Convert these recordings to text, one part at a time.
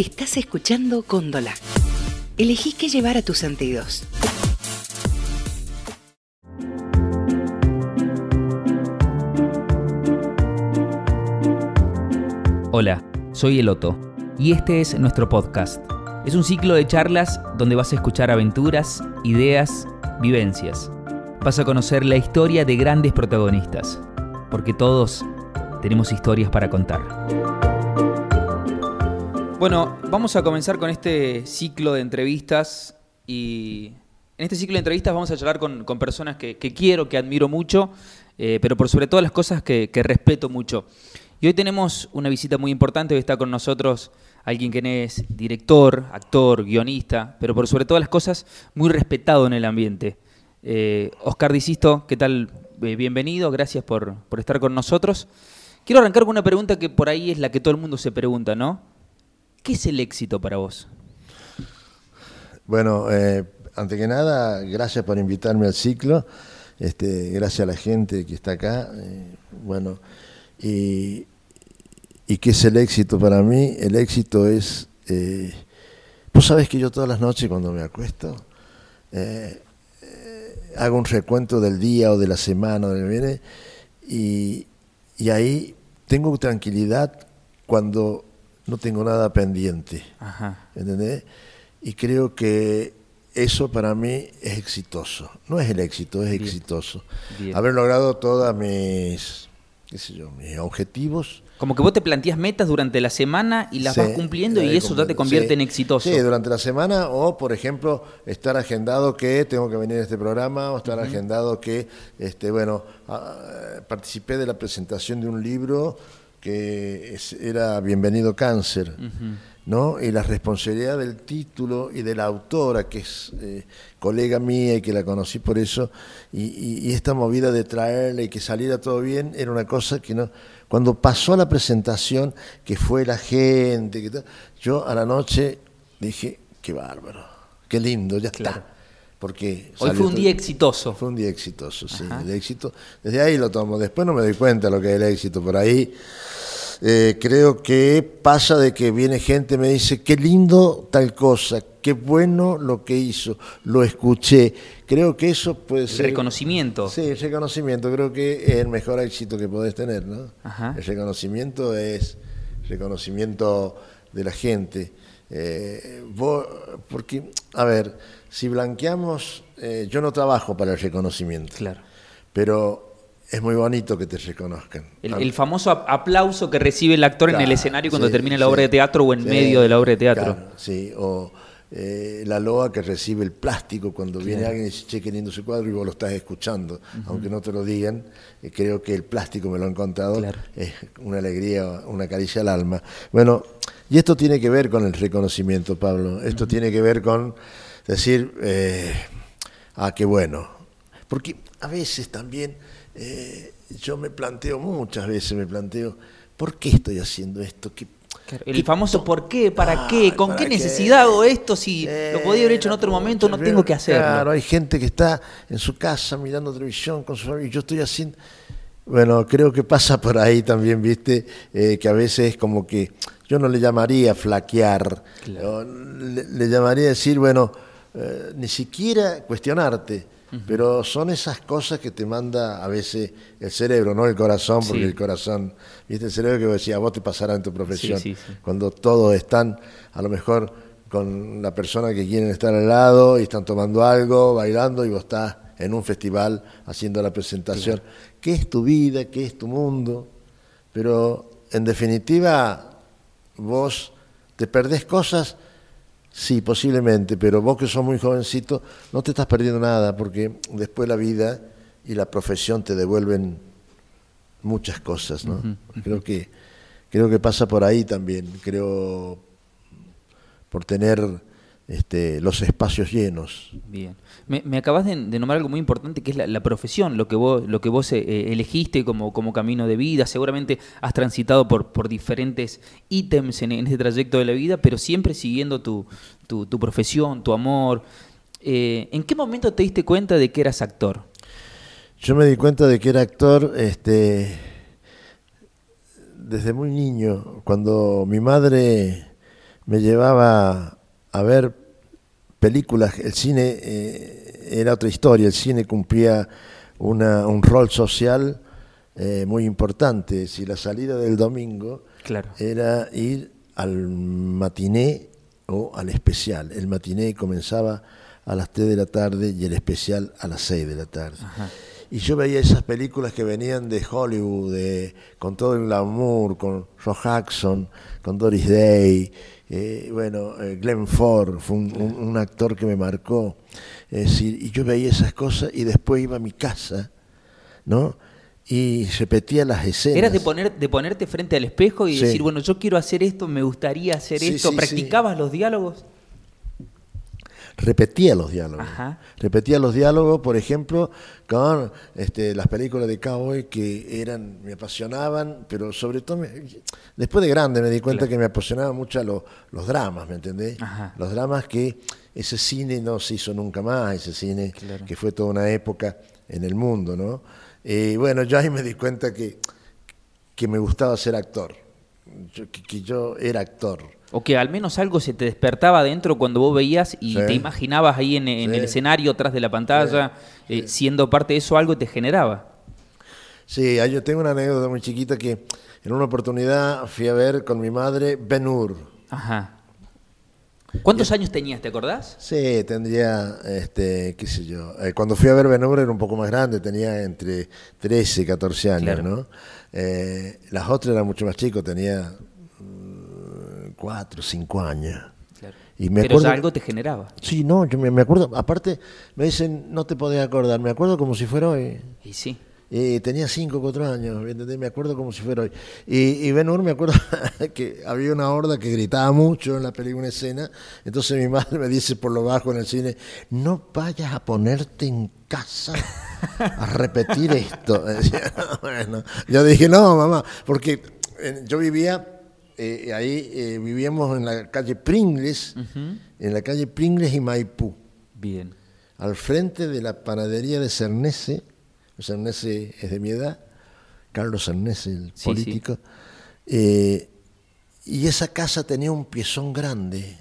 Estás escuchando Cóndola. Elegí qué llevar a tus sentidos. Hola, soy Eloto y este es nuestro podcast. Es un ciclo de charlas donde vas a escuchar aventuras, ideas, vivencias. Vas a conocer la historia de grandes protagonistas, porque todos tenemos historias para contar. Bueno, vamos a comenzar con este ciclo de entrevistas y en este ciclo de entrevistas vamos a charlar con, personas que, quiero, que admiro mucho, eh, pero por sobre todas las cosas que, respeto mucho. Y hoy tenemos una visita muy importante, hoy está con nosotros alguien que es director, actor, guionista, pero por sobre todas las cosas muy respetado en el ambiente. Eh, Oscar Disisto, ¿qué tal? Eh, bienvenido, gracias por, por estar con nosotros. Quiero arrancar con una pregunta que por ahí es la que todo el mundo se pregunta, ¿no? ¿Qué es el éxito para vos? Bueno, eh, ante que nada, gracias por invitarme al ciclo, este, gracias a la gente que está acá. Eh, bueno, y, qué es el éxito para mí? El éxito es, eh, vos sabés que yo todas las noches cuando me acuesto, hago un recuento del día o de la semana o viene y, y ahí tengo tranquilidad cuando no tengo nada pendiente. ¿Entendés? Y creo que eso para mí es exitoso. No es el éxito, es exitoso. Haber logrado todas mis, qué sé yo, mis objetivos. Como que vos te planteas metas durante la semana y las vas cumpliendo y eso ya te convierte en exitoso. Sí, durante la semana o, por ejemplo, estar agendado que tengo que venir a este programa o estar agendado que, este, bueno, ah, participé de la presentación de un libro que era Bienvenido Cáncer, ¿no? Y la responsabilidad del título y de la autora, que es eh, colega mía y que la conocí por eso, y, esta movida de traerla y que saliera todo bien, era una cosa que no... Cuando pasó la presentación, que fue la gente, que yo a la noche dije, qué bárbaro, qué lindo, ya está. Porque Hoy fue un día exitoso. Fue un día exitoso, sí. El éxito, desde ahí lo tomo. Después no me doy cuenta lo que es el éxito por ahí. Eh, creo que pasa de que viene gente me dice, qué lindo tal cosa, qué bueno lo que hizo, lo escuché. Creo que eso puede ser... Reconocimiento. Sí, reconocimiento. Creo que es el mejor éxito que podés tener, ¿no? El reconocimiento es reconocimiento de la gente. Eh, porque, a ver, si blanqueamos, eh, yo no trabajo para el reconocimiento. Claro. Pero es muy bonito que te reconozcan. El, famoso aplauso que recibe el actor en el escenario cuando termina la obra de teatro o en medio de la obra de teatro. sí, o eh, la loa que recibe el plástico cuando viene alguien y dice, che, qué lindo su cuadro y vos lo estás escuchando, aunque no te lo digan, eh, creo que el plástico me lo han contado, es una alegría, una caricia al alma. Bueno, y esto tiene que ver con el reconocimiento, Pablo, esto tiene que ver con decir, eh, ah, qué bueno, porque a veces también eh, yo me planteo muchas veces, me planteo, ¿por qué estoy haciendo esto? el famoso ¿por qué? ¿Para qué? ¿Con qué necesidad hago esto? Si lo podía haber hecho en otro momento, no tengo que hacerlo. Claro, hay gente que está en su casa mirando televisión con su familia y yo estoy haciendo... Bueno, creo que pasa por ahí también, viste, eh, que a veces es como que yo no le llamaría flaquear, le, llamaría decir, bueno, eh, ni siquiera cuestionarte pero son esas cosas que te manda a veces el cerebro, no el corazón, porque el corazón, viste, el cerebro que decía, vos te pasará en tu profesión, cuando todos están a lo mejor con la persona que quieren estar al lado y están tomando algo, bailando y vos estás en un festival haciendo la presentación. ¿Qué es tu vida? ¿Qué es tu mundo? Pero en definitiva, vos te perdés cosas Sí, posiblemente, pero vos que sos muy jovencito no te estás perdiendo nada porque después la vida y la profesión te devuelven muchas cosas, ¿no? Creo que creo que pasa por ahí también, creo por tener este, los espacios llenos. Bien. Me, acabas de, nombrar algo muy importante que es la, profesión, lo que vos, lo que vos eh, elegiste como, como camino de vida. Seguramente has transitado por, por diferentes ítems en, este trayecto de la vida, pero siempre siguiendo tu, tu, profesión, tu amor. Eh, ¿En qué momento te diste cuenta de que eras actor? Yo me di cuenta de que era actor este, desde muy niño, cuando mi madre me llevaba a ver películas, el cine eh, era otra historia, el cine cumplía una, un rol social eh, muy importante. Si la salida del domingo Claro. era ir al matiné o al especial. El matiné comenzaba a las 3 de la tarde y el especial a las 6 de la tarde. Y yo veía esas películas que venían de Hollywood, de- con todo el glamour, con Roy Jackson, con Doris Day, eh, bueno, eh, Glenn Ford fue un, un- un actor que me marcó. Es decir, y yo veía esas cosas y después iba a mi casa, ¿no? Y repetía las escenas. ¿Eras de, poner, de ponerte frente al espejo y Sí. decir, bueno, yo quiero hacer esto, me gustaría hacer Sí, esto? sí, ¿Practicabas los diálogos? repetía los diálogos. Ajá. Repetía los diálogos, por ejemplo, con este, las películas de cowboy que eran, me apasionaban, pero sobre todo, me- después de grande me di cuenta Claro. que me apasionaban mucho lo- los dramas, ¿me entendés? Ajá. Los dramas que ese cine no se hizo nunca más, ese cine Claro. que fue toda una época en el mundo, ¿no? Y bueno, yo ahí me di cuenta que, que me gustaba ser actor, yo- que- que yo era actor. O que al menos algo se te despertaba adentro cuando vos veías y Sí. te imaginabas ahí en, en Sí. el escenario, atrás de la pantalla, eh, siendo parte de eso, algo te generaba. Sí, yo tengo una anécdota muy chiquita que en una oportunidad fui a ver con mi madre Ben Hur. Ajá. ¿Cuántos años tenías, te acordás? Sí, tendría, este, qué sé yo. eh, cuando fui a ver Ben Hur era un poco más grande, tenía entre 13 y 14 años, Claro. ¿no? Eh, las otras eran mucho más chicos, tenía 4, 5 años. Y me Pero acuerdo- ya algo te generaba. Sí, no, yo me, me acuerdo, aparte me dicen, no te podés acordar, me acuerdo como si fuera hoy. Y sí. Eh, tenía 5 o 4 años, ¿me entendés? Me acuerdo como si fuera hoy. Y, y Ben Hur me acuerdo que había una horda que gritaba mucho en la película, una escena. Entonces mi madre me dice por lo bajo en el cine, no vayas a ponerte en casa a repetir esto. Bueno, yo dije, no, mamá, porque eh, yo vivía, eh, ahí eh, vivíamos en la calle Pringles, en la calle Pringles y Maipú Bien. al frente de la panadería de Cernese, Cernese es de mi edad, Carlos Cernese, el Sí, político, eh, y esa casa tenía un piezón grande.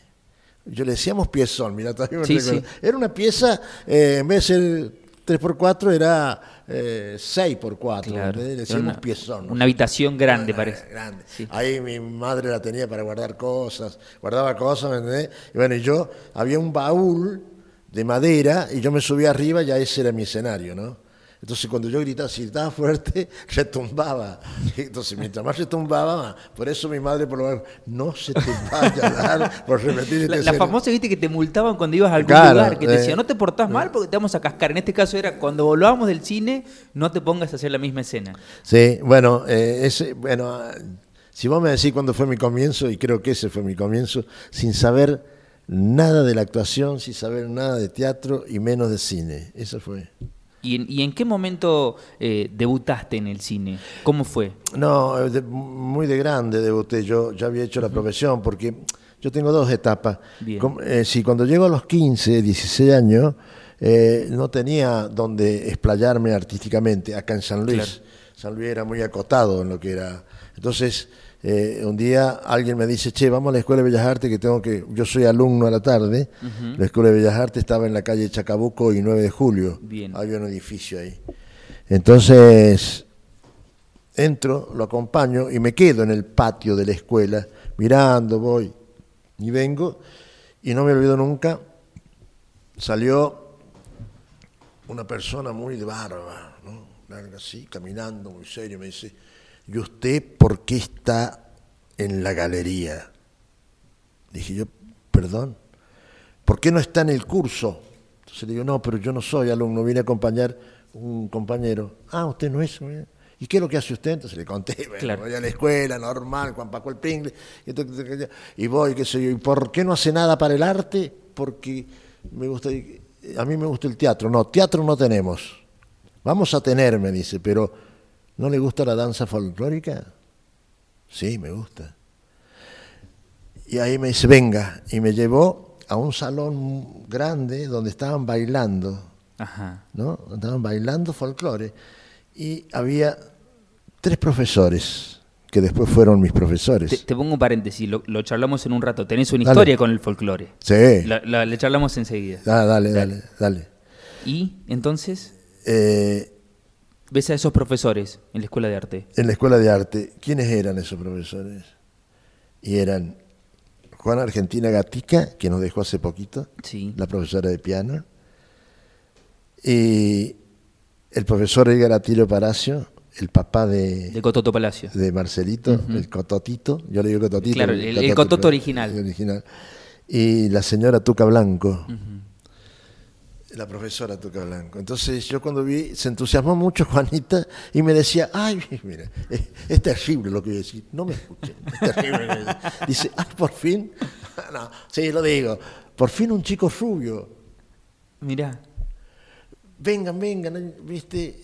Yo le decíamos piezón, mira, todavía me Sí, recuerdo. Era una pieza, eh, en vez de ser 3x4, era eh, 6x4, Claro. ¿entendés? le decíamos una- piezón. ¿no? una habitación grande, Una- parece. grande. Sí. Ahí mi madre la tenía para guardar cosas, guardaba cosas, ¿me entendés? Y bueno, y yo, había un baúl de madera y yo me subía arriba y ya ese era mi escenario, ¿no? Entonces cuando yo gritaba, si gritaba fuerte, retumbaba. Entonces mientras más retumbaba, más. por eso mi madre por lo menos, no se te vaya a dar por repetir La, este la escena". famosa, viste, que te multaban cuando ibas a algún Claro, lugar, que te eh. decían, no te portás mal porque te vamos a cascar. En este caso era, cuando volvábamos del cine, no te pongas a hacer la misma escena. Sí, bueno, eh, ese, bueno, si vos me decís cuándo fue mi comienzo, y creo que ese fue mi comienzo, sin saber nada de la actuación, sin saber nada de teatro y menos de cine. Eso fue. ¿Y en, y en qué momento eh, debutaste en el cine? ¿Cómo fue? No, eh, de- muy de grande debuté. Yo ya había hecho la profesión porque yo tengo dos etapas. Bien. Com- eh, si cuando llego a los 15, 16 años, eh, no tenía donde explayarme artísticamente acá en San Luis. Claro. San Luis era muy acotado en lo que era. Entonces, eh, un día alguien me dice, che, vamos a la Escuela de Bellas Artes, que tengo que, yo soy alumno a la tarde. La Escuela de Bellas Artes estaba en la calle Chacabuco y 9 de julio. Bien. Había un edificio ahí. Entonces, entro, lo acompaño y me quedo en el patio de la escuela, mirando, voy y vengo, y no me olvido nunca, salió una persona muy de barba, ¿no? Larga así, caminando muy serio, me dice, ¿y usted por qué está en la galería? Dije yo, perdón, ¿por qué no está en el curso? Entonces le digo, no, pero yo no soy alumno, vine a acompañar un compañero. Ah, usted no es. ¿Y qué es lo que hace usted? Entonces le conté, bueno, Claro. voy a la escuela, normal, Juan Paco el aquello, y voy, qué sé yo, ¿y por qué no hace nada para el arte? Porque me gusta, a mí me gusta el teatro. No, teatro no tenemos. Vamos a tener, me dice, pero ¿no le gusta la danza folclórica? Sí, me gusta. Y ahí me dice, venga, y me llevó a un salón grande donde estaban bailando, Ajá. ¿no? Estaban bailando folclore. Y había tres profesores que después fueron mis profesores. Te, te pongo un paréntesis, lo, lo charlamos en un rato. Tenés una Dale. historia con el folclore. Sí. La- la- le charlamos enseguida. Ah, dale, dale, dale. Y entonces, Eh, ves a esos profesores en la escuela de arte. en la escuela de arte, ¿quiénes eran esos profesores? Y eran Juana Argentina Gatica, que nos dejó hace poquito, Sí. la profesora de piano, y el profesor Edgar Atilio Palacio, el papá de, De Cototo Palacio. de Marcelito, el Cototito, yo le digo Cototito. Claro, el- el Cototo original. el original. Y la señora Tuca Blanco, la profesora Tuca Blanco. Entonces yo cuando vi, se entusiasmó mucho Juanita y me decía, ay, mira, es, es terrible lo que voy a decir. No me escuchen, es terrible. Dice, ay, por fin, no, sí, lo digo, por fin un chico rubio. Mirá. Vengan, vengan, ¿viste?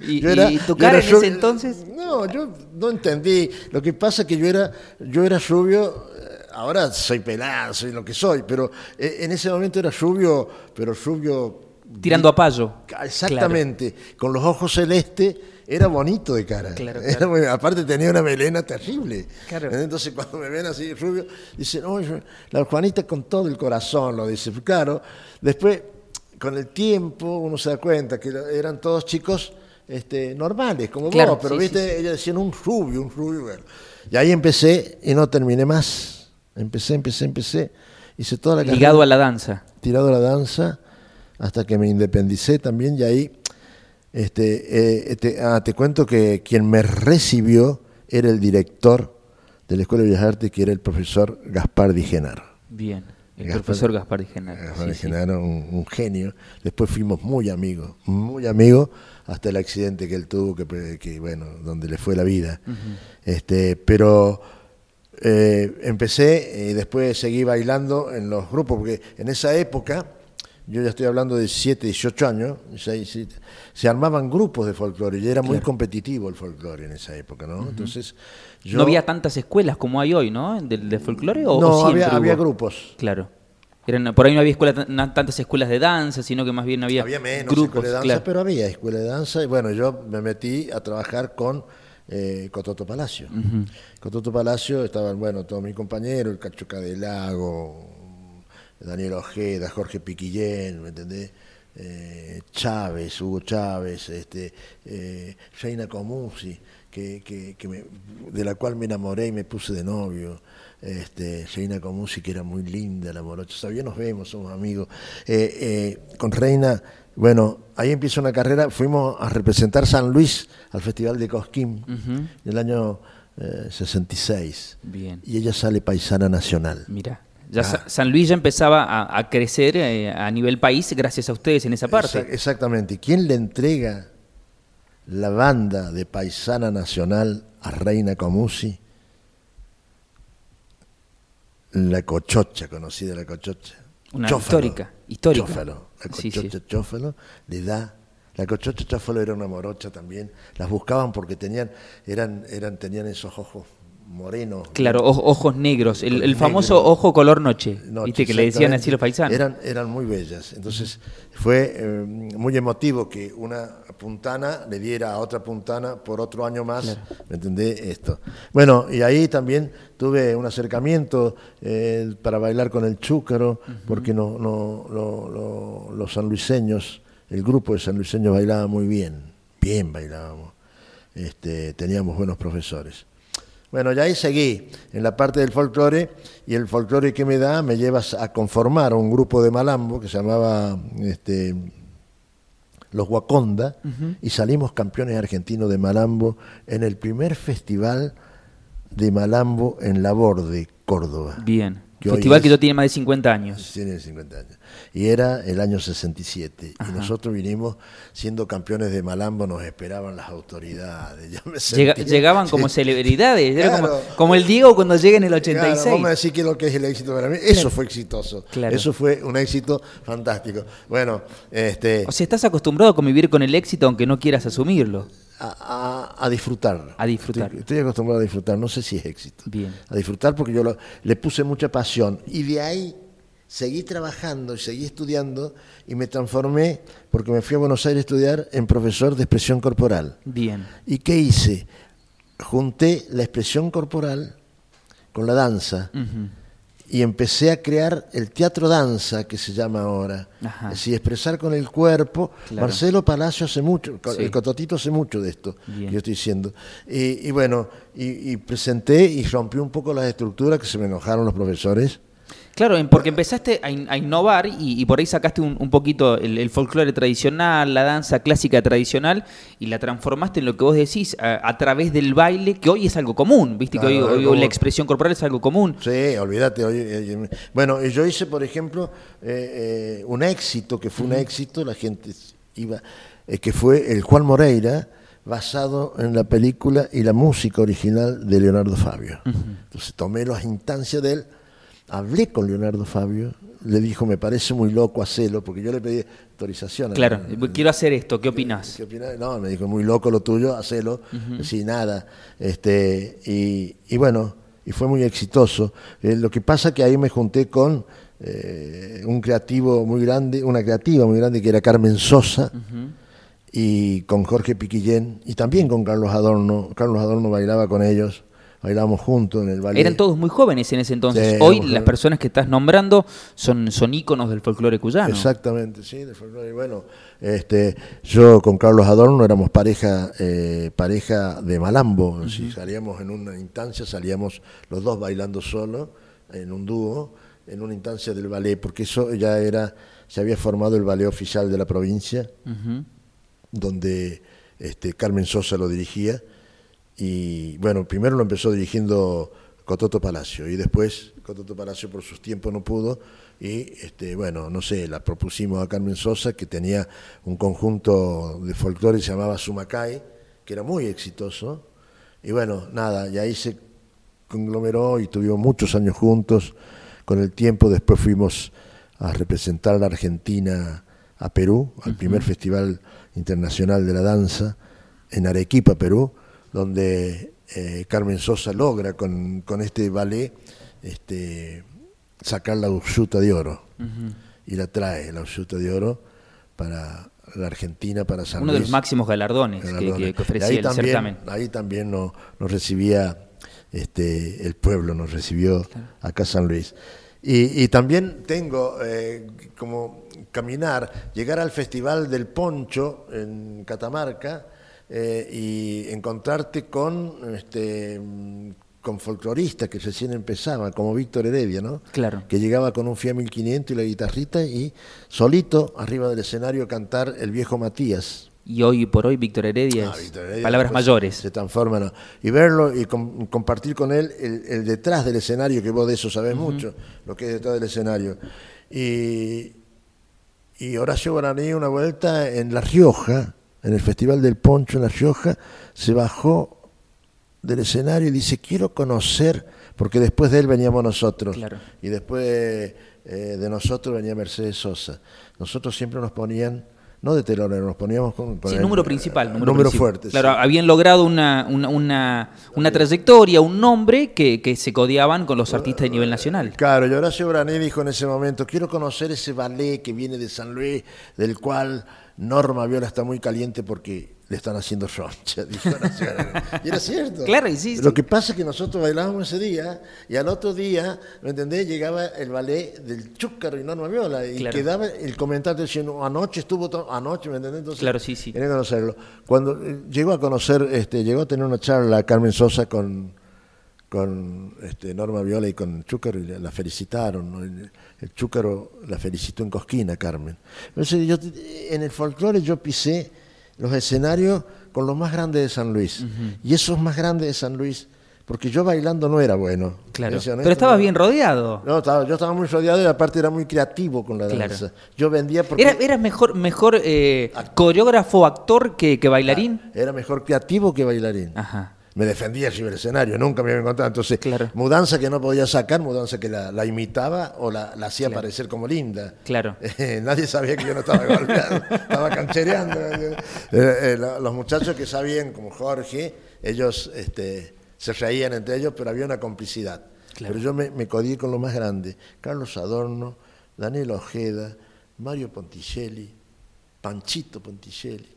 ¿Y, Yo era- y tu yo cara era en ese rubio- entonces? No, yo no entendí. Lo que pasa es que yo era, yo era rubio, eh, ahora soy pelado, soy lo que soy, pero eh, en ese momento era rubio, pero rubio... Tirando a payo. Exactamente, con los ojos celestes, era bonito de cara. Claro, Era claro. muy- aparte tenía una melena terrible. Claro. Entonces cuando me ven así rubio, dicen, oye, la Juanita con todo el corazón, lo dice. Claro, después, con el tiempo, uno se da cuenta que eran todos chicos este, normales, como vos, pero sí, viste, ella decían un rubio, un rubio. bueno. Y ahí empecé y no terminé más. Empecé, empecé, empecé. Hice toda la Ligado carrera a la danza. tirado a la danza hasta que me independicé también y ahí este, eh, te, ah, te cuento que quien me recibió era el director de la Escuela de Bellas Artes, que era el profesor Gaspar Di Genaro. Bien. El Gaspar- profesor Gaspar Di Genaro. Gaspar Sí, Di sí. Genaro, un, un genio. Después fuimos muy amigos, muy amigos, hasta el accidente que él tuvo, que, que, bueno, donde le fue la vida. este, pero eh, empecé y después seguí bailando en los grupos, porque en esa época, yo ya estoy hablando de 7, 18 años, seis, siete, se armaban grupos de folclore y era muy competitivo el folclore en esa época, ¿no? Entonces, yo, No había tantas escuelas como hay hoy, ¿no? ¿Del de folclore? ¿O, no, o había, grupos. Claro. Eran, por ahí no había escuela, tan- tantas escuelas de danza, sino que más bien había, Había menos grupos. de danza, claro. pero había escuela de danza. Y bueno, yo me metí a trabajar con eh, Cototo Palacio. Cototo Palacio estaban, bueno, todos mis compañeros, el Cacho Cadelago, Daniel Ojeda, Jorge Piquillén, ¿me entendés? Eh, Chávez, Hugo Chávez, este, eh, Reina Comusi, que, que, que me- de la cual me enamoré y me puse de novio. Este, Reina Comusi, que era muy linda, la morocha. Todavía nos vemos, somos amigos. Eh, eh, con Reina, bueno, ahí empieza una carrera. Fuimos a representar San Luis al Festival de Cosquín en el año eh, 66. Bien. Y ella sale paisana nacional. Mira. Ya Ah. Sa- San Luis ya empezaba a, a crecer eh, a nivel país gracias a ustedes en esa parte. Exa- Exactamente. ¿Quién le entrega la banda de Paisana Nacional a Reina Comusi? La Cochocha, conocida la Cochocha. Una histórica, histórica. Chófalo. La Sí, Cochocha sí. Chófalo le da. La Cochocha Chófalo era una morocha también. Las buscaban porque tenían, eran, eran, tenían esos ojos morenos. Claro, oj- ojos negros, el, el Negro. famoso ojo color noche, Noche, viste que le decían así los paisanos. Eran, eran muy bellas. Entonces fue eh, muy emotivo que una puntana le diera a otra puntana por otro año más. ¿Me entendés? Esto. Bueno, y ahí también tuve un acercamiento eh, para bailar con el chúcaro, porque no, no, lo- lo- los sanluiseños, el grupo de sanluiseños bailaba muy bien, bien bailábamos. Este, teníamos buenos profesores. Bueno, ya ahí seguí en la parte del folclore y el folclore que me da me lleva a conformar un grupo de malambo que se llamaba este, Los Guaconda y salimos campeones argentinos de malambo en el primer festival de malambo en Laborde, Córdoba. Bien. Que hoy Festival que es- ya tiene más de 50 años. tiene 50 años. Y era el año 67. Y nosotros vinimos siendo campeones de Malambo, nos esperaban las autoridades. Yo me Llega- sentía- llegaban como celebridades, como, Claro. como el Diego cuando llega en el Claro, 86. vamos a decir que lo que es el éxito para mí. Eso fue exitoso. Claro. Eso fue un éxito fantástico. Bueno, este, O sea, estás acostumbrado a convivir con el éxito aunque no quieras asumirlo. A, a- a disfrutar. A disfrutar. Estoy, estoy acostumbrado a disfrutar. No sé si es éxito. Bien. A disfrutar porque yo lo- le puse mucha pasión. Y de ahí seguí trabajando y seguí estudiando y me transformé, porque me fui a Buenos Aires a estudiar, en profesor de expresión corporal. Bien. ¿Y qué hice? junté la expresión corporal con la danza y empecé a crear el teatro danza que se llama ahora. Ajá. Es decir, expresar con el cuerpo. Claro. Marcelo Palacio hace mucho, Sí. el Cototito hace mucho de esto, Bien. que yo estoy diciendo. Y, y bueno, y, y presenté y rompí un poco las estructuras que se me enojaron los profesores. Claro, porque empezaste a, in- a innovar y, y por ahí sacaste un, un poquito el, el folclore tradicional, la danza clásica tradicional y la transformaste en lo que vos decís a, a través del baile, que hoy es algo común, viste que hoy, hoy la expresión corporal es algo común. Sí, olvídate. oye, oye, bueno, y yo hice, por ejemplo, eh, eh, un éxito, que fue un éxito, la gente iba, eh, que fue el Juan Moreira, basado en la película y la música original de Leonardo Fabio. Entonces tomé las instancias de él, hablé con Leonardo Fabio, le dijo, me parece muy loco hacerlo, porque yo le pedí autorización. a- Claro, quiero hacer esto, ¿qué opinás? ¿Qué opinás? No, me dijo, muy loco lo tuyo, hacelo, sin nada. Este, y, y bueno, y fue muy exitoso. Eh, lo que pasa que ahí me junté con eh, un creativo muy grande, una creativa muy grande que era Carmen Sosa, y con Jorge Piquillén, y también con Carlos Adorno. Carlos Adorno bailaba con ellos, bailábamos juntos en el ballet. Eran todos muy jóvenes en ese entonces. Sí, Hoy las jóvenes. personas que estás nombrando son, son íconos del folclore cuyano. Exactamente, sí, de folclore. Y bueno, este, yo con Carlos Adorno éramos pareja, eh, pareja de malambo. Si salíamos en una instancia, salíamos los dos bailando solo, en un dúo, en una instancia del ballet, porque eso ya era, se había formado el ballet oficial de la provincia, donde este, Carmen Sosa lo dirigía. Y bueno, primero lo empezó dirigiendo Cototo Palacio y después Cototo Palacio por sus tiempos no pudo y este, bueno, no sé, la propusimos a Carmen Sosa que tenía un conjunto de folclore que se llamaba Sumacay, que era muy exitoso. Y bueno, nada, y ahí se conglomeró y tuvimos muchos años juntos. Con el tiempo después fuimos a representar a la Argentina a Perú, al primer Festival Internacional de la Danza en Arequipa, Perú, donde eh, Carmen Sosa logra con, con este ballet este, sacar la Ursuta de Oro. Y la trae, la Ursuta de Oro, para la Argentina, para San Uno de Luis. los máximos galardones que, Galardones. que- ofrecía ahí el también, certamen. Ahí también no- nos recibía este, el pueblo, nos recibió acá San Luis. Y, y también tengo eh, como caminar, llegar al Festival del Poncho en Catamarca eh, y encontrarte con, este, con folcloristas que recién empezaban, como Víctor Heredia, ¿no? Claro. que llegaba con un Fiat 1500 y la guitarrita y solito arriba del escenario cantar El Viejo Matías. Y hoy por hoy Víctor Heredia Ah, Víctor Heredia, palabras mayores. Se transforma, ¿no? Y verlo y com- compartir con él el, el detrás del escenario, que vos de eso sabés mucho, lo que es detrás del escenario. Y, y Horacio Guaraní, una vuelta en La Rioja, en el Festival del Poncho en La Rioja, se bajó del escenario y dice, quiero conocer, porque después de él veníamos nosotros, Claro. y después eh, de nosotros venía Mercedes Sosa. Nosotros siempre nos ponían, no de telonero, nos poníamos con, Sí, el- número principal. eh, Número, número principal. fuerte. Claro, sí. habían logrado una, una, una, una trayectoria, un nombre que, que se codeaban con los artistas de nivel nacional. Claro, y Horacio Brané dijo en ese momento, quiero conocer ese ballet que viene de San Luis, del cual Norma Viola está muy caliente porque le están haciendo roncha. Y era cierto. Claro, y sí, Lo sí. que pasa es que nosotros bailábamos ese día y al otro día, ¿me entendés? Llegaba el ballet del Chúcaro y Norma Viola y Claro. quedaba el comentario diciendo, anoche estuvo, anoche, ¿me entendés? Entonces, Claro, sí, sí. Quería conocerlo. Cuando eh, llegó a conocer, este, llegó a tener una charla Carmen Sosa con, con este, Norma Viola y con Chúcaro y la, la felicitaron. ¿no? El, Chúcaro la felicitó en Cosquina, Carmen. Entonces, yo, en el folclore yo pisé los escenarios con los más grandes de San Luis. Y esos más grandes de San Luis, porque yo bailando no era bueno. Claro. Honesto, Pero estabas no. bien rodeado. No, estaba- yo estaba muy rodeado y aparte era muy creativo con la Claro. danza. Yo vendía porque... ¿Era, ¿Eras mejor, mejor eh, coreógrafo, actor que, que bailarín? Era mejor creativo que bailarín. Ajá. Me defendía arriba del escenario, nunca me había encontrado. Entonces, Claro. mudanza que no podía sacar, mudanza que la, la imitaba o la, la hacía parecer como linda. Claro. Eh, nadie sabía que yo no estaba golpeado, estaba canchereando. Eh, eh, lo- los muchachos que sabían, como Jorge, ellos este, se reían entre ellos, pero había una complicidad. Claro. Pero yo me, me codié con lo más grande. Carlos Adorno, Daniel Ojeda, Mario Ponticelli, Panchito Ponticelli.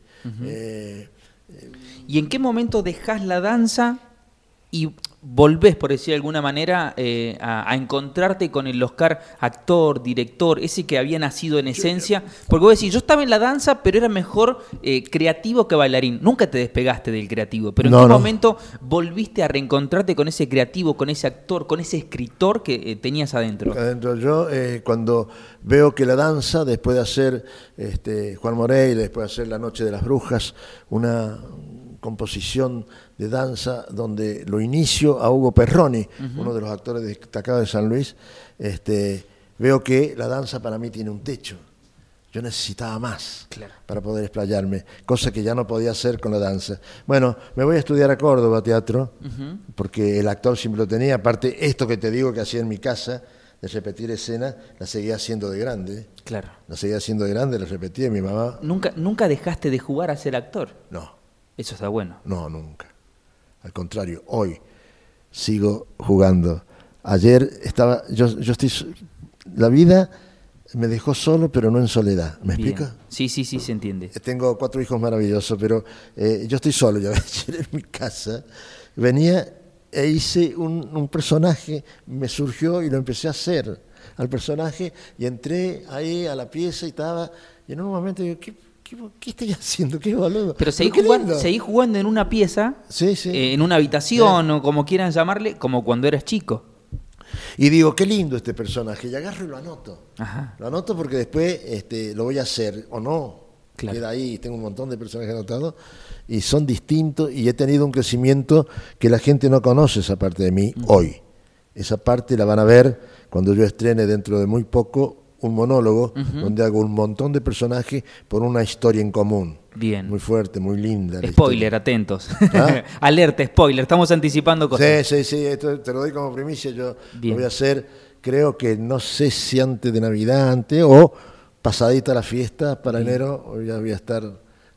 ¿Y en qué momento dejas la danza y volvés, por decir de alguna manera, eh, a, a encontrarte con el Oscar actor, director, ese que había nacido en esencia. Porque vos decís, yo estaba en la danza, pero era mejor eh, creativo que bailarín. Nunca te despegaste del creativo, pero ¿en No, qué no. momento volviste a reencontrarte con ese creativo, con ese actor, con ese escritor que eh, tenías adentro? Adentro yo, cuando veo que la danza, después de hacer este, Juan Morey, después de hacer La Noche de las Brujas, una composición de danza donde lo inicio a Hugo Perroni, uno de los actores destacados de San Luis, este, veo que la danza para mí tiene un techo. Yo necesitaba más Claro. para poder explayarme, cosa que ya no podía hacer con la danza. Bueno, me voy a estudiar a Córdoba teatro, porque el actor siempre lo tenía. Aparte, esto que te digo que hacía en mi casa, de repetir escena, la seguía haciendo de grande. Claro. La seguía haciendo de grande, la repetía. Mi mamá, Nunca, nunca dejaste de jugar a ser actor. no, Eso está bueno. no, nunca. Al contrario, hoy sigo jugando. Ayer estaba, yo, yo estoy, la vida me dejó solo, pero no en soledad. ¿Me Bien. explico? Sí, sí, sí, se entiende. Tengo cuatro hijos maravillosos, pero eh, yo estoy solo. Yo ayer en mi casa venía e hice un, un personaje, me surgió y lo empecé a hacer al personaje y entré ahí a la pieza y estaba, y en un momento digo, ¿qué, qué, qué estoy haciendo? ¿Qué boludo? Pero seguí qué jugando, seguí jugando en una pieza, Sí, sí. eh, en una habitación o como quieran llamarle, como cuando eras chico. Y digo, qué lindo este personaje, y agarro y lo anoto. Ajá. Lo anoto porque después este, lo voy a hacer o no. Claro. Queda ahí, tengo un montón de personajes anotados y son distintos y he tenido un crecimiento que la gente no conoce esa parte de mí hoy. Esa parte la van a ver cuando yo estrene dentro de muy poco un monólogo donde hago un montón de personajes por una historia en común. Bien. Muy fuerte, muy linda. Spoiler, atentos. ¿Ah? Alerta, spoiler, estamos anticipando cosas. Sí, sí, sí, esto te lo doy como primicia. Yo Bien. lo voy a hacer, creo que no sé si antes de Navidad, antes o pasadita la fiesta para enero, ya voy a estar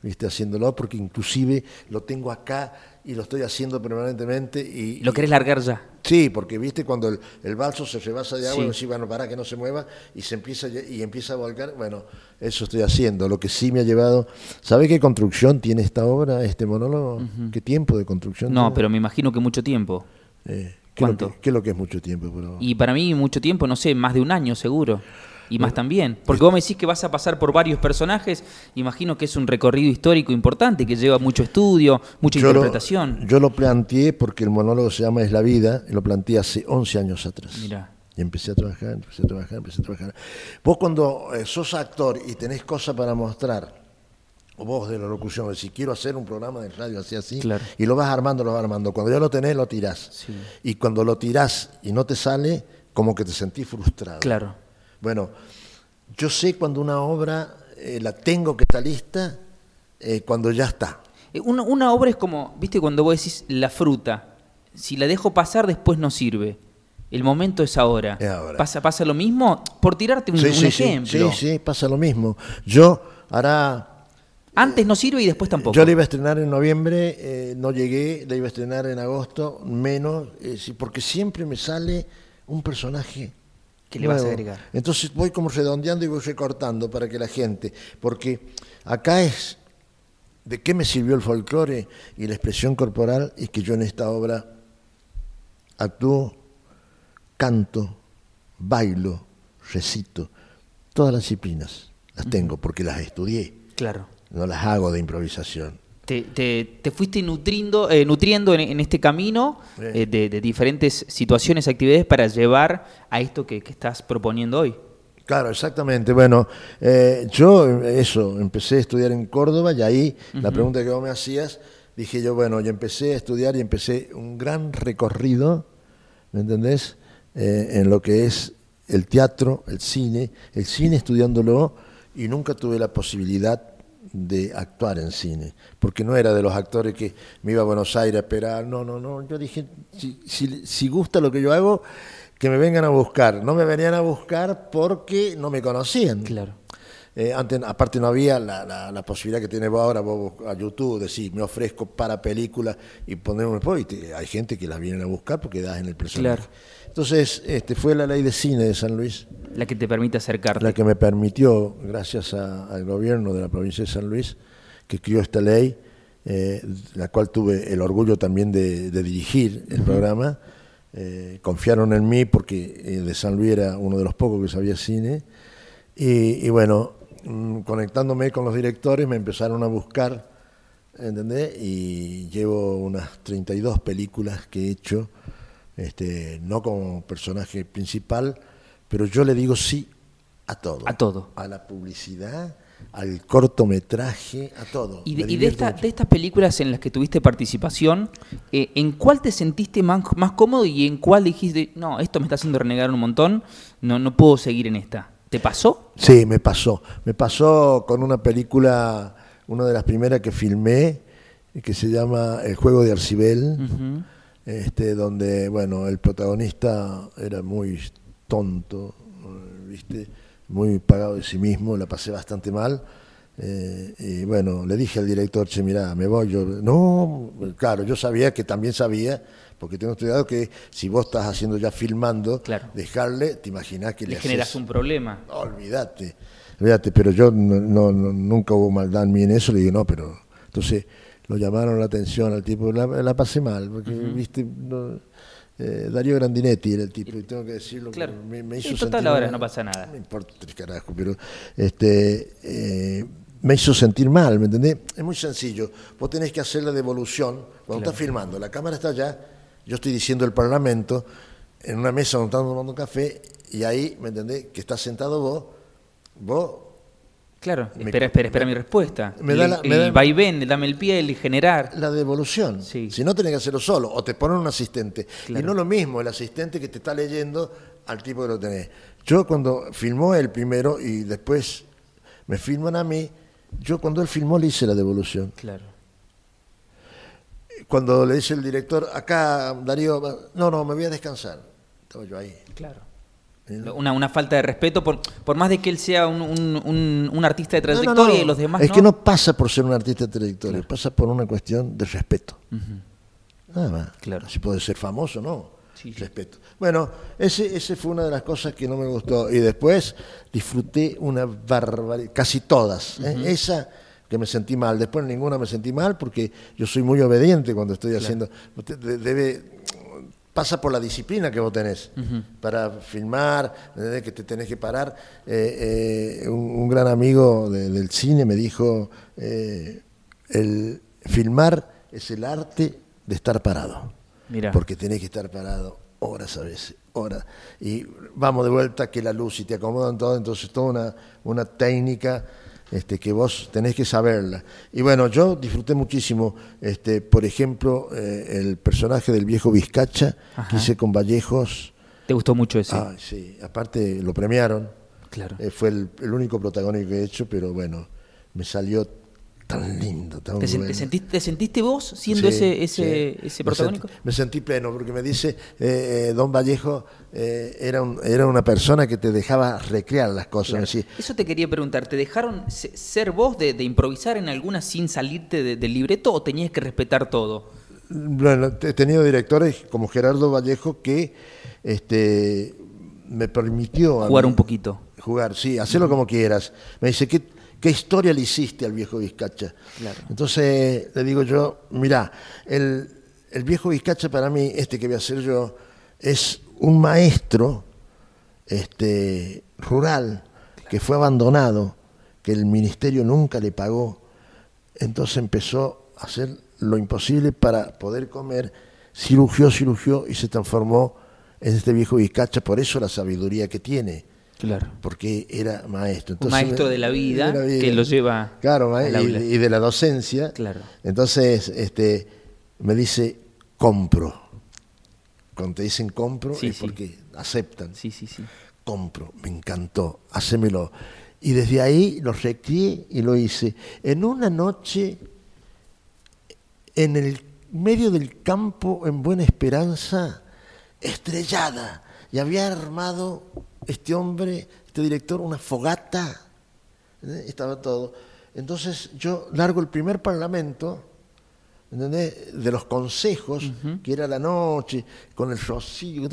viste, haciéndolo, porque inclusive lo tengo acá y lo estoy haciendo permanentemente. Y, ¿Lo querés largar ya? Sí, porque viste cuando el, el balso se rebasa de agua, Sí. y decís, bueno, para que no se mueva y se empieza y empieza a volcar. Bueno, eso estoy haciendo. Lo que sí me ha llevado. ¿Sabe qué construcción tiene esta obra, este monólogo? ¿Qué tiempo de construcción? No, tiene? pero me imagino que mucho tiempo. Eh, ¿qué, es lo ¿Cuánto? que, qué es lo que es mucho tiempo? Pero... Y para mí mucho tiempo, no sé, más de un año seguro. Y más también. Porque vos me decís que vas a pasar por varios personajes. Imagino que es un recorrido histórico importante que lleva mucho estudio, mucha Yo lo- interpretación. yo lo planteé porque el monólogo se llama Es la vida, y lo planteé hace 11 años atrás. Mirá. Y empecé a trabajar, empecé a trabajar, empecé a trabajar. Vos cuando eh, sos actor y tenés cosas para mostrar, o vos de la locución, si quiero hacer un programa de radio así, así, Claro. y lo vas armando, lo vas armando. Cuando ya lo tenés, lo tirás. Sí. Y cuando lo tirás y no te sale, como que te sentís frustrado. Claro. Bueno, yo sé cuando una obra eh, la tengo que estar lista, eh, cuando ya está. Eh, Una, una obra es como, viste, cuando vos decís la fruta. Si la dejo pasar, después no sirve. El momento es ahora. Es ahora. ¿Pasa, ¿Pasa lo mismo? Por tirarte un, Sí, un sí, sí, ejemplo. sí, sí, pasa lo mismo. Yo hará Antes no sirve y después tampoco. Yo la iba a estrenar en noviembre, eh, no llegué, la iba a estrenar en agosto, menos, eh, porque siempre me sale un personaje. Que le vas a agregar. Entonces voy como redondeando y voy recortando para que la gente, porque acá es de qué me sirvió el folclore y la expresión corporal y que yo en esta obra actúo, canto, bailo, recito, todas las disciplinas las tengo porque las estudié Claro. no las hago de improvisación. Te, te- te fuiste nutriendo, eh, nutriendo en, en este camino eh, de, de diferentes situaciones, actividades para llevar a esto que, que estás proponiendo hoy. Claro, exactamente. Bueno, eh, yo eso, empecé a estudiar en Córdoba y ahí la pregunta que vos me hacías, dije yo, bueno, yo empecé a estudiar y empecé un gran recorrido, ¿me entendés? En lo que es el teatro, el cine, el cine estudiándolo y nunca tuve la posibilidad de actuar en cine, porque no era de los actores que me iba a Buenos Aires a esperar, no, no, no, yo dije, si, si, si gusta lo que yo hago, que me vengan a buscar, no me venían a buscar porque no me conocían. Claro. Eh, antes, aparte no había la, la- la posibilidad que tienes vos ahora, vos a YouTube, decir, me ofrezco para películas y poner un y te- hay gente que las vienen a buscar porque das en el personaje. Claro. Entonces, este, fue la ley de cine de San Luis La que te permite acercarte. la que me permitió, gracias a- al gobierno de la provincia de San Luis, que crió esta ley, eh, la cual tuve el orgullo también de, dirigir el programa. Eh, confiaron en mí porque eh, de San Luis era uno de los pocos que sabía cine. Y, bueno, mm, conectándome con los directores me empezaron a buscar, ¿entendés? Y llevo unas 32 películas que he hecho, este, no como personaje principal, pero yo le digo sí a todo. A todo. A la publicidad, al cortometraje, a todo. Y de, estas películas en las que tuviste participación, eh, ¿en cuál te sentiste más, más cómodo y en cuál dijiste, no, esto me está haciendo renegar un montón, no, no puedo seguir en esta? ¿Te pasó? Sí, me pasó. Me pasó con una película, una de las primeras que filmé, que se llama El juego de Arcibel, este, donde, bueno, el protagonista era muy tonto, ¿viste? muy pagado de sí mismo, la pasé bastante mal. Eh, y bueno, le dije al director, che, mira, me voy. Yo, no, claro, yo sabía que también sabía, porque tengo estudiado que si vos estás haciendo ya filmando, dejarle, te imaginás que le, le generas un problema. olvídate, olvídate, pero yo no, nunca hubo maldad en mí en eso, le dije, no, pero. Entonces lo llamaron la atención al tipo, la, pasé mal, porque, viste. Eh, Darío Grandinetti era el tipo, y tengo que decirlo. Claro. Me, me hizo total ahora no pasa nada. No importa tres carajo, pero este, eh, me hizo sentir mal, ¿me entendés? Es muy sencillo. Vos tenés que hacer la devolución. Cuando estás filmando, la cámara está allá, yo estoy diciendo el parlamento, en una mesa donde estamos tomando un café, y ahí, ¿me entendés? Que estás sentado vos, vos Claro, espera, espera, espera mi respuesta. Me da la, el, vaivén, dame el pie, el generar. La devolución. Si no, tenés que hacerlo solo, o te ponen un asistente. Y no lo mismo el asistente que te está leyendo al tipo que lo tenés. Yo cuando filmó él primero y después me filman a mí, yo cuando él filmó le hice la devolución. Claro. Cuando le dice el director, acá Darío, no, no, me voy a descansar. Estaba yo ahí. Claro. Una, una, falta de respeto, por, por más de que él sea un, un, un, artista de trayectoria y los demás. Es que no pasa por ser un artista de trayectoria, pasa por una cuestión de respeto. Nada más. Claro. Si puede ser famoso, no. Respeto. Bueno, ese, ese fue una de las cosas que no me gustó. Y después disfruté una barbaridad, casi todas. ¿eh? Esa que me sentí mal. Después ninguna me sentí mal porque yo soy muy obediente cuando estoy haciendo. Debe pasa por la disciplina que vos tenés para filmar, que te tenés que parar. Eh, eh, un, gran amigo del cine me dijo, eh, el filmar es el arte de estar parado. Porque tenés que estar parado horas a veces, horas. Y vamos de vuelta que la luz y te acomodan todo, entonces toda una, una técnica este, que vos tenés que saberla. Y bueno, yo disfruté muchísimo, este, por ejemplo, eh, el personaje del viejo Vizcacha, que hice con Vallejos. ¿Te gustó mucho ese? Ah, sí, aparte lo premiaron. Claro. Eh, fue el, el, único protagónico que he hecho, pero bueno, me salió tan lindo, tan ¿Te, bueno. ¿te, sentiste, vos siendo ese, ese, ese protagónico? Me sentí, pleno, porque me dice, eh, eh, Don Vallejo eh, era, un, era una persona que te dejaba recrear las cosas. Eso te quería preguntar, ¿te dejaron ser vos de, improvisar en alguna sin salirte del libreto o tenías que respetar todo? Bueno, he tenido directores como Gerardo Vallejo que este, me permitió... Jugar un poquito. Jugar, sí, hacerlo como quieras. Me dice, ¿qué, ¿Qué historia le hiciste al viejo Vizcacha? Entonces le digo yo, mira, el, viejo Vizcacha para mí, este que voy a hacer yo, es un maestro este, rural que fue abandonado, que el ministerio nunca le pagó. Entonces empezó a hacer lo imposible para poder comer, cirugió, cirugió y se transformó en este viejo Vizcacha, por eso la sabiduría que tiene. Claro. Porque era maestro. Entonces, maestro de la vida, que lo lleva. Claro, y, de la docencia. Claro. Entonces, este, me dice, compro. Cuando te dicen compro es porque aceptan. Sí, sí, sí. Compro, me encantó, hacémelo. Y desde ahí lo recrié y lo hice. En una noche, en el medio del campo, en Buena Esperanza, estrellada, y había armado este hombre, este director, una fogata, ¿eh? estaba todo. Entonces yo largo el primer parlamento, de los consejos, que era la noche, con el rocío,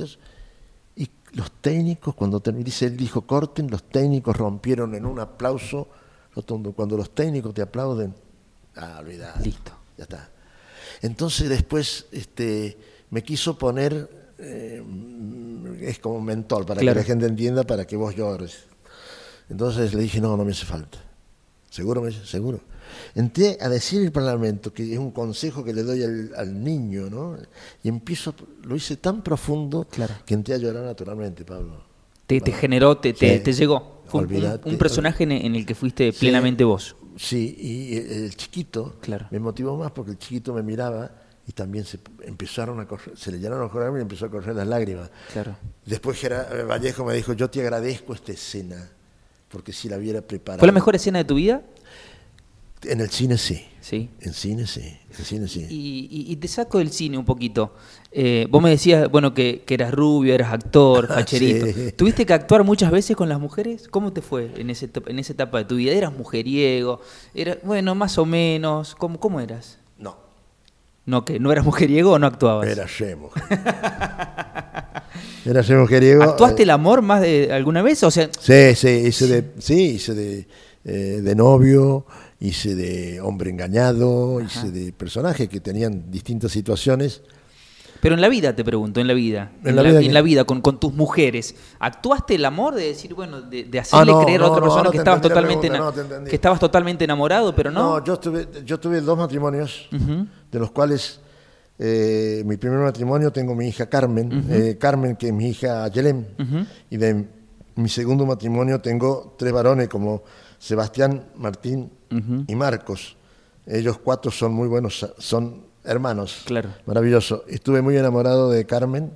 y los técnicos, cuando dice él dijo, corten, los técnicos rompieron en un aplauso rotundo. Cuando los técnicos te aplauden, ah, olvidad. Listo. ya está. Entonces después este, me quiso poner, eh, es como un mentor, para Claro. que la gente entienda, para que vos llores. Entonces le dije, no, no me hace falta. ¿Seguro? Me dice, seguro. Entré a decir el Parlamento, que es un consejo que le doy al, al niño, ¿no? Y empiezo, lo hice tan profundo Claro. que entré a llorar naturalmente, Pablo. Te, te generó, te, te, Sí. te llegó. Fue un- personaje en, el que fuiste Sí. plenamente vos. Sí, y el, el chiquito Claro. me motivó más porque el chiquito me miraba y también se empezaron a correr, se le llenaron los ojos y empezó a correr las lágrimas. Claro. Después Vallejo me dijo, yo te agradezco esta escena, porque si la hubiera preparado... ¿Fue la mejor escena de tu vida? En el cine sí, Sí. en cine sí, en cine sí. Y, y- y te saco del cine un poquito. Eh, vos me decías, bueno, que, que eras rubio, eras actor, facherito. Sí. ¿Tuviste que actuar muchas veces con las mujeres? ¿Cómo te fue en, ese, en esa etapa de tu vida? ¿Eras mujeriego? Era, bueno, más o menos. ¿Cómo, cómo eras? No, ¿No que ¿No eras mujeriego o no actuabas? era Yemo. era Yemo mujeriego. ¿Actuaste eh, el amor más de alguna vez? O sea, Sí, sí, hice de, sí, hice de, eh, de novio, hice de hombre engañado, hice de personajes que tenían distintas situaciones. Pero en la vida te pregunto, en la vida. En la vida en la vida con, con tus mujeres. ¿Actuaste el amor de decir, bueno, de, de hacerle Ah, no, creer a no, otra no, persona que estabas totalmente pregunta, no, que estabas totalmente enamorado, pero no? yo tuve, yo tuve dos matrimonios, de los cuales eh, mi primer matrimonio tengo mi hija Carmen, eh, Carmen que es mi hija Yelem, y de mi segundo matrimonio tengo tres varones como Sebastián, Martín y Marcos. Ellos cuatro son muy buenos, son hermanos. Claro. Maravilloso. Estuve muy enamorado de Carmen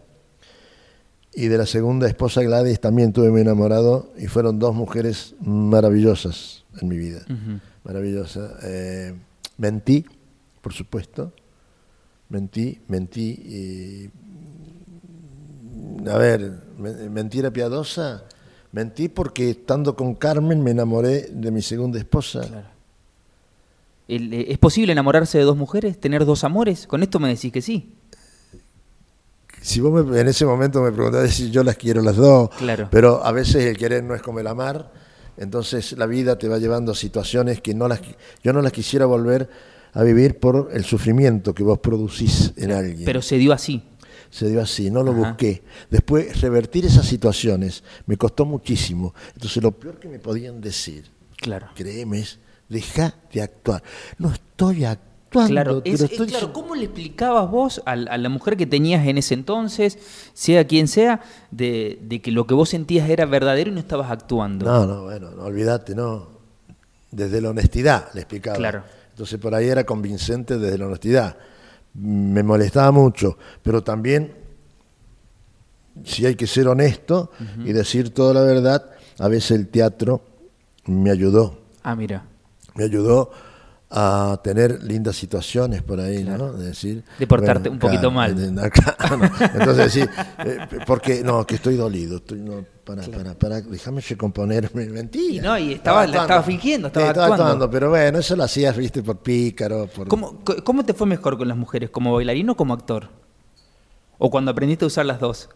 y de la segunda esposa Gladys también estuve muy enamorado y fueron dos mujeres maravillosas en mi vida. Maravillosa. Eh, mentí, por supuesto. Mentí, mentí. y- a ver, me- mentira piadosa. Mentí porque estando con Carmen me enamoré de mi segunda esposa. El- eh, ¿Es posible enamorarse de dos mujeres? ¿Tener dos amores? Con esto me decís que sí. Si vos me- en ese momento me preguntás si yo las quiero las dos, Claro. pero a veces el querer no es como el amar, entonces la vida te va llevando a situaciones que no las, yo no las quisiera volver a vivir por el sufrimiento que vos producís en alguien. Pero se dio así. Se dio así, no lo Ajá. busqué. Después, revertir esas situaciones me costó muchísimo. Entonces, lo peor que me podían decir, Claro. créeme, es, deja de actuar. No estoy actuando, Claro, es- es estoy claro, ¿cómo le explicabas vos a, la- a la mujer que tenías en ese entonces, sea quien sea, de, de que lo que vos sentías era verdadero y no estabas actuando? No, no, bueno, no olvídate, no. Desde la honestidad le explicaba. Claro. Entonces por ahí era convincente desde la honestidad. Me molestaba mucho, pero también, si hay que ser honesto y decir toda la verdad, a veces el teatro me ayudó. Ah, mira. Me ayudó a tener lindas situaciones por ahí, ¿no? De decir, De portarte un poquito mal. claro, no. Entonces sí, eh, porque no, que estoy dolido, estoy no, para, para, para, déjame recomponerme, mentira. Y no, y estaba- estaba fingiendo, estaba Sí, actuando. pero bueno, eso lo hacías, viste, por pícaro, por ¿Cómo, ¿Cómo te fue mejor con las mujeres? ¿Como bailarín o como actor? ¿O cuando aprendiste a usar las dos?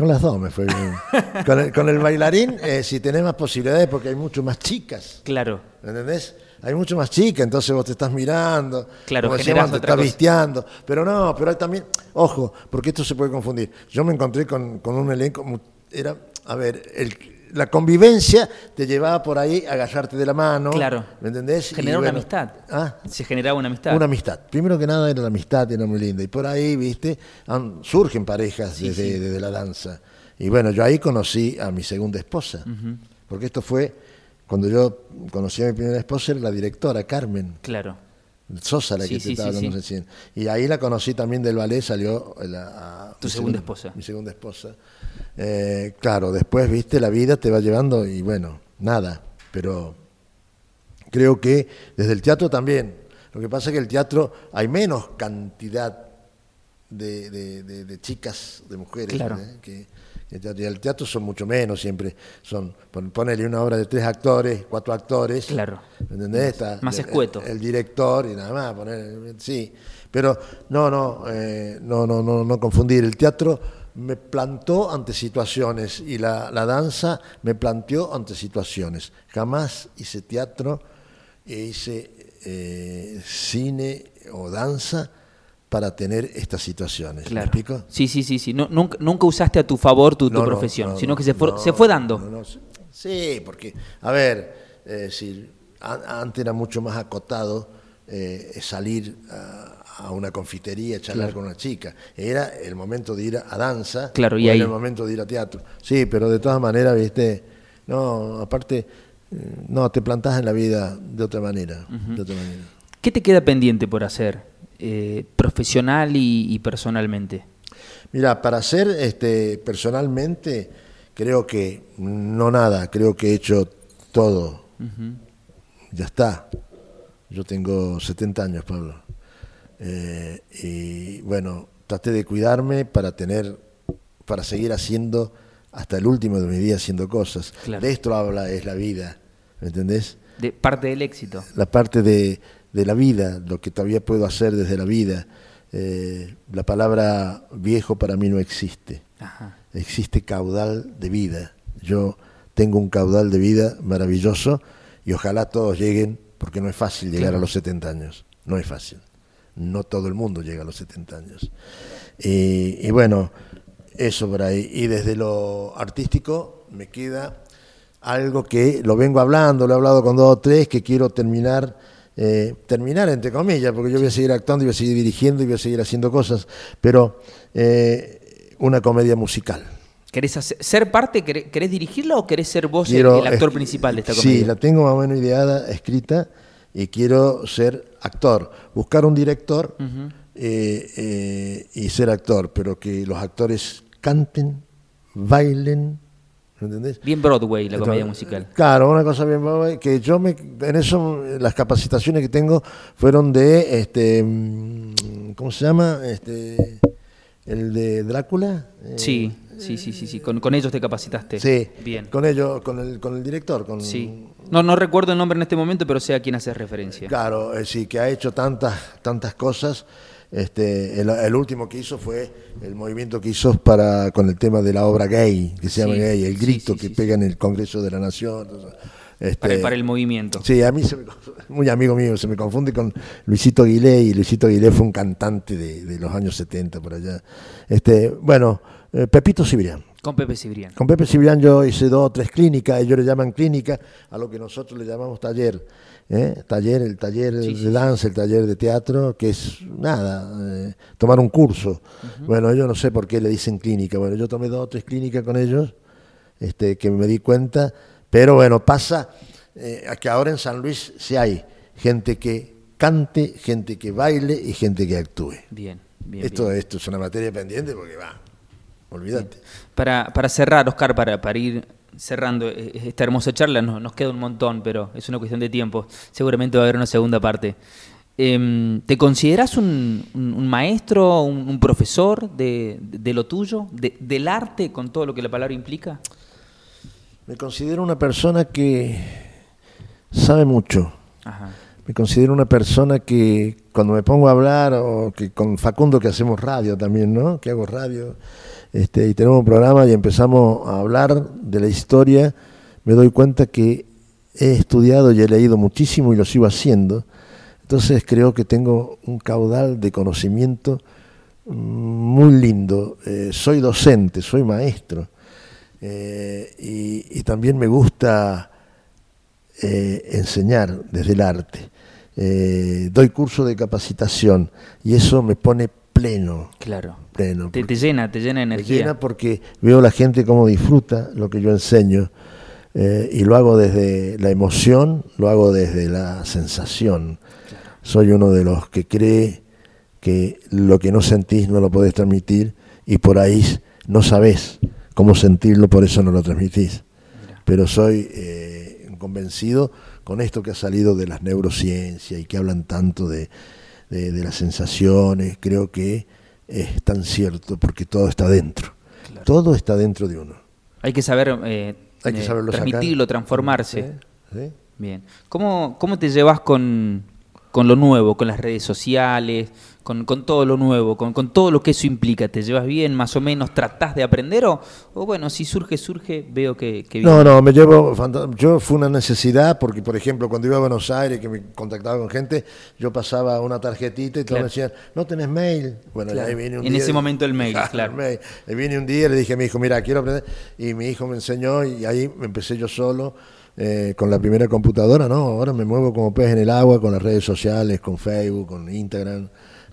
Con las dos me fue bien. con, el, con el bailarín, eh, si tenés más posibilidades, porque hay mucho más chicas. Claro. ¿Entendés? Hay mucho más chicas, entonces vos te estás mirando, Claro, como decíamos, te estás cosa. visteando. Pero no, pero hay también, ojo, porque esto se puede confundir. Yo me encontré con, con un elenco, era, a ver, el- la convivencia te llevaba por ahí a agarrarte de la mano. Claro. ¿Me entendés? Y Generar una amistad. Ah, Se generaba una amistad. una amistad. Primero que nada era la amistad, era muy linda. Y por ahí, viste, han- surgen parejas Sí, desde, sí. desde la danza. Y bueno, yo ahí conocí a mi segunda esposa. Porque esto fue, cuando yo conocí a mi primera esposa, era la directora, Carmen. Claro. Sosa, la Sí, que sí, te estaba sí, hablando recién. Y ahí la conocí también del ballet, salió la, a- Tu segunda esposa. Mi segunda esposa. Eh, claro, después, viste, la vida te va llevando y bueno, nada. Pero creo que desde el teatro también. Lo que pasa es que el teatro hay menos cantidad de, de- de- de chicas, de mujeres. Claro. ¿eh? que el teatro. Y el teatro son mucho menos siempre. Son, pon- ponele una obra de tres actores, cuatro actores. Claro. ¿Me entendés? Está Más escueto. El, director y nada más. Poner, sí. Pero no, no, eh, no, no, no, no confundir. El teatro me plantó ante situaciones y la, la danza me planteó ante situaciones. Jamás hice teatro e hice eh, cine o danza para tener estas situaciones. ¿Me Claro. explico? Sí, sí, sí, sí. No, nunca, nunca usaste a tu favor tu, No, profesión, no, sino no, que se se fue dando. sí. porque, a ver, eh, si a- antes era mucho más acotado eh, salir a, a una confitería, charlar con una chica. Era el momento de ir a danza, Claro, y ahí- era el momento de ir a teatro. Sí, pero de todas maneras, viste, no, aparte, eh, no, te plantás en la vida de otra manera, de otra manera. ¿Qué te queda pendiente por hacer, eh, profesional y, y personalmente? Mira, para hacer este, personalmente, creo que no nada, creo que he hecho todo. Ya está. Yo tengo 70 años, Pablo. Eh, y bueno, traté de cuidarme para tener, para seguir haciendo hasta el último de mi día haciendo cosas. Claro. De esto habla es la vida, ¿me entendés? De parte del éxito. la parte de, de la vida, lo que todavía puedo hacer desde la vida. Eh, la palabra viejo para mí no existe, Ajá. existe caudal de vida. Yo tengo un caudal de vida maravilloso y ojalá todos lleguen, porque no es fácil llegar Claro. a los 70 años, no es fácil. No todo el mundo llega a los 70 años. Y, y bueno, eso por ahí. Y desde lo artístico me queda algo que lo vengo hablando, lo he hablado con dos o tres, que quiero terminar, eh, terminar entre comillas, porque yo voy a seguir actuando y voy a seguir dirigiendo y voy a seguir haciendo cosas, pero eh, una comedia musical. ¿Querés hacer- ser parte? ¿Querés, querés dirigirla o querés ser vos el- Quiero el, actor es- principal de esta Sí, comedia? la tengo más o menos ideada, escrita, y quiero ser actor. Buscar un director eh, eh, y ser actor, pero que los actores canten, bailen, ¿me entendés? Bien Broadway, la comedia Entonces, musical. Claro, una cosa bien brava, que yo me, en eso las capacitaciones que tengo fueron de este mm, ¿cómo se llama? Este el de Drácula. Eh, Sí, sí, sí, sí, sí. Con, con ellos te capacitaste. Sí, Bien. con ellos, con el, con el director, con Sí. No, no recuerdo el nombre en este momento, pero sé a quién haces referencia. Claro, eh, sí, que ha hecho tantas, tantas cosas. Este, el, el último que hizo fue el movimiento que hizo para con el tema de la obra gay, que se llama Sí, gay, el grito sí, que pega en el Congreso de la Nación. Este, Para, el- para el movimiento. Sí, a mí se me, conf- muy amigo mío, se me confunde con Luisito Aguilé y Luisito Aguilé fue un cantante de, de los años 70 por allá. Este, bueno, eh, Pepito Cibrián. Con Pepe Cibrián. Con Pepe Cibrián yo hice dos o tres clínicas, ellos le llaman clínica a lo que nosotros le llamamos taller. ¿Eh? Taller, el taller Sí, de danza, el taller de teatro, que es nada, eh, tomar un curso. Bueno, yo no sé por qué le dicen clínica. Bueno, yo tomé dos o tres clínicas con ellos, este, que me di cuenta, pero bueno, pasa eh, a que ahora en San Luis sí hay gente que cante, gente que baile y gente que actúe. Bien, bien. esto, bien. esto es una materia pendiente porque va, olvídate. Para, para cerrar, Oscar, para, para ir cerrando eh, esta hermosa charla, no- nos queda un montón, pero es una cuestión de tiempo. Seguramente va a haber una segunda parte. Em, ¿Te consideras un, un- un maestro, un, un profesor de, de lo tuyo, de- del arte, con todo lo que la palabra implica? Me considero una persona que sabe mucho. Ajá. Me considero una persona que cuando me pongo a hablar, o que con Facundo que hacemos radio también, ¿no? Que hago radio, este, y tenemos un programa y empezamos a hablar de la historia, me doy cuenta que he estudiado y he leído muchísimo y lo sigo haciendo. Entonces creo que tengo un caudal de conocimiento mm, muy lindo. Eh, soy docente, soy maestro. Eh, y, también me gusta eh, enseñar desde el arte. Doy curso de capacitación y eso me pone pleno, Claro. pleno. Te, te llena, te llena de energía. llena porque veo la gente cómo disfruta lo que yo enseño eh, y lo hago desde la emoción, lo hago desde la sensación. Soy uno de los que cree que lo que no sentís no lo podés transmitir y por ahí no sabés cómo sentirlo, por eso no lo transmitís. Mira. Pero soy eh, convencido con esto que ha salido de las neurociencias y que hablan tanto de, de- de las sensaciones, creo que es tan cierto porque todo está dentro. Claro. Todo está dentro de uno. Hay que saber eh, Hay que eh, saberlo sacar. transmitirlo, transformarse. ¿Sí? ¿Sí? Bien. ¿Cómo, cómo te llevas con, con lo nuevo, con las redes sociales, con con, todo lo nuevo, con, con todo lo que eso implica? ¿Te llevas bien, más o menos, tratás de aprender o, o bueno, si surge, surge, veo que, que No, no, me llevo, yo fue una necesidad porque, por ejemplo, cuando iba a Buenos Aires, que me contactaba con gente, yo pasaba una tarjetita y todos Claro. me decían, no tenés mail. Bueno, Claro. ahí vine un En día ese y- momento el mail, claro. el mail. Y vine un día y le dije a mi hijo, mira, quiero aprender. Y mi hijo me enseñó y ahí me empecé yo solo. eh, con la primera computadora, ¿no? Ahora me muevo como pez en el agua con las redes sociales, con Facebook, con Instagram.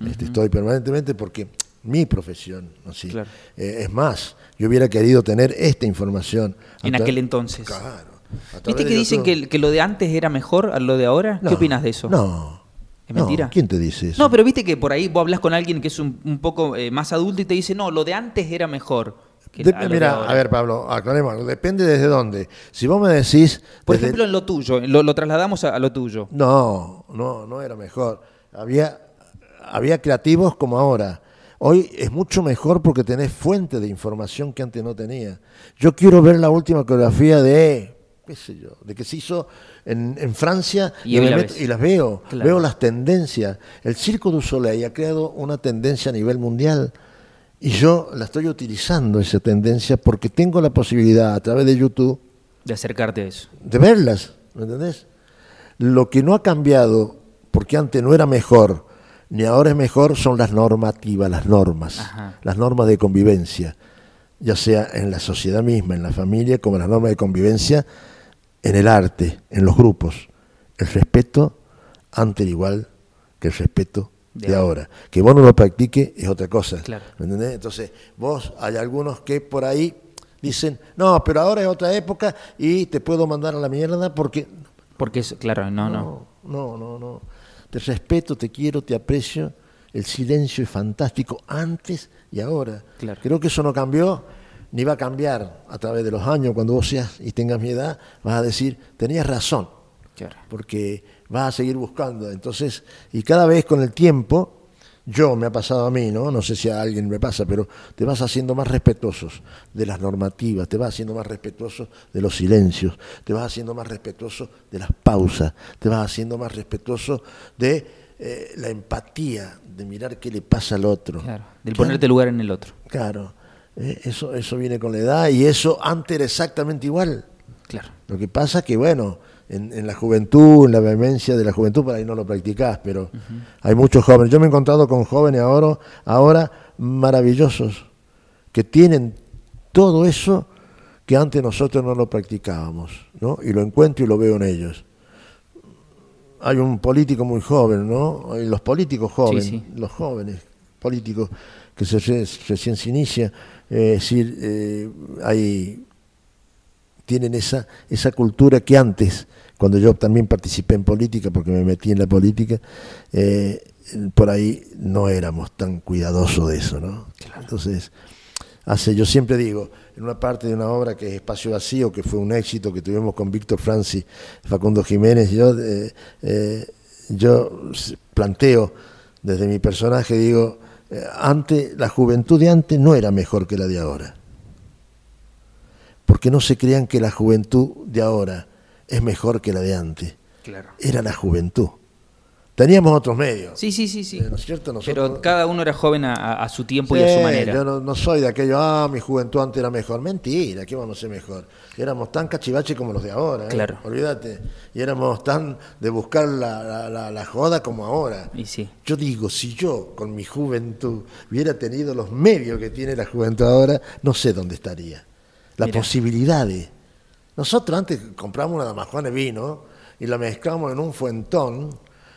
Este, estoy permanentemente porque mi profesión, así. Claro. Eh, es más, yo hubiera querido tener esta información. En aquel entonces. Claro. ¿Viste que dicen que, que lo de antes era mejor a lo de ahora? No, ¿Qué opinas de eso? No. ¿Es no, mentira? ¿Quién te dice eso? No, pero viste que por ahí vos hablas con alguien que es un, un poco eh, más adulto y te dice, no, lo de antes era mejor. De- mira, ahora". a ver, Pablo, aclaremos. Depende desde dónde. Si vos me decís. Por ejemplo, en lo tuyo, lo, lo trasladamos a, a lo tuyo. No, no, no era mejor. Había, había creativos como ahora. Hoy es mucho mejor porque tenés fuente de información que antes no tenía. Yo quiero ver la última coreografía de, qué sé yo, de que se hizo en, en Francia Y la meto- las veo. Claro. Veo las tendencias. El Circo du Soleil ha creado una tendencia a nivel mundial. Y yo la estoy utilizando, esa tendencia, porque tengo la posibilidad a través de YouTube De acercarte a eso. de verlas, ¿me entendés? Lo que no ha cambiado, porque antes no era mejor, ni ahora es mejor, son las normativas, las normas, Ajá. las normas de convivencia, ya sea en la sociedad misma, en la familia, como las normas de convivencia en el arte, en los grupos. El respeto antes era igual que el respeto De de, ahora. Que vos no lo practique es otra cosa. Claro. ¿Me entendés? Entonces, vos, hay algunos que por ahí dicen, no, pero ahora es otra época y te puedo mandar a la mierda porque... Porque es, claro, no, no. No, no, no, no. Te respeto, te quiero, te aprecio. El silencio es fantástico antes y ahora. Claro. Creo que eso no cambió ni va a cambiar a través de los años. Cuando vos seas y tengas mi edad, vas a decir, tenías razón Claro. porque vas a seguir buscando. Entonces, y cada vez con el tiempo, yo me ha pasado a mí, ¿no? No sé si a alguien me pasa, pero te vas haciendo más respetuosos de las normativas, te vas haciendo más respetuoso de los silencios, te vas haciendo más respetuoso de las pausas, te vas haciendo más respetuoso de eh, la empatía, de mirar qué le pasa al otro. Claro. Del Claro. ponerte lugar en el otro. Claro, eh, eso, eso viene con la edad y eso antes era exactamente igual. Claro. Lo que pasa que, bueno, en, en la juventud, en la vehemencia de la juventud, por ahí no lo practicás, pero hay muchos jóvenes. Yo me he encontrado con jóvenes ahora, ahora maravillosos, que tienen todo eso que antes nosotros no lo practicábamos, ¿no? Y lo encuentro y lo veo en ellos. Hay un político muy joven, ¿no? Hay los políticos jóvenes, sí. los jóvenes políticos que se, re- recién se inicia, eh, es decir, eh, hay tienen esa, esa cultura que antes, cuando yo también participé en política, porque me metí en la política, eh, por ahí no éramos tan cuidadosos de eso, ¿no? Entonces, hace, yo siempre digo, en una parte de una obra que es Espacio Vacío, que fue un éxito que tuvimos con Víctor Franci, Facundo Jiménez, yo, eh, eh, yo planteo desde mi personaje, digo, antes, la juventud de antes no era mejor que la de ahora porque no se crean que la juventud de ahora es mejor que la de antes. Claro. Era la juventud. Teníamos otros medios. Sí, sí, sí, sí. Eh, ¿no es cierto? Nosotros- Pero cada uno era joven a, su tiempo y a su manera. Yo no, no soy de aquello, ah, mi juventud antes era mejor. Mentira, ¿qué vamos a ser mejor? Éramos tan cachivaches como los de ahora. ¿eh? Claro. Olvídate. Y éramos tan de buscar la, la- la- la joda como ahora. Y sí. Yo digo, si yo con mi juventud hubiera tenido los medios que tiene la juventud ahora, no sé dónde estaría. Las Mira. posibilidades. Nosotros antes compramos una damajuana de vino y la mezclamos en un fuentón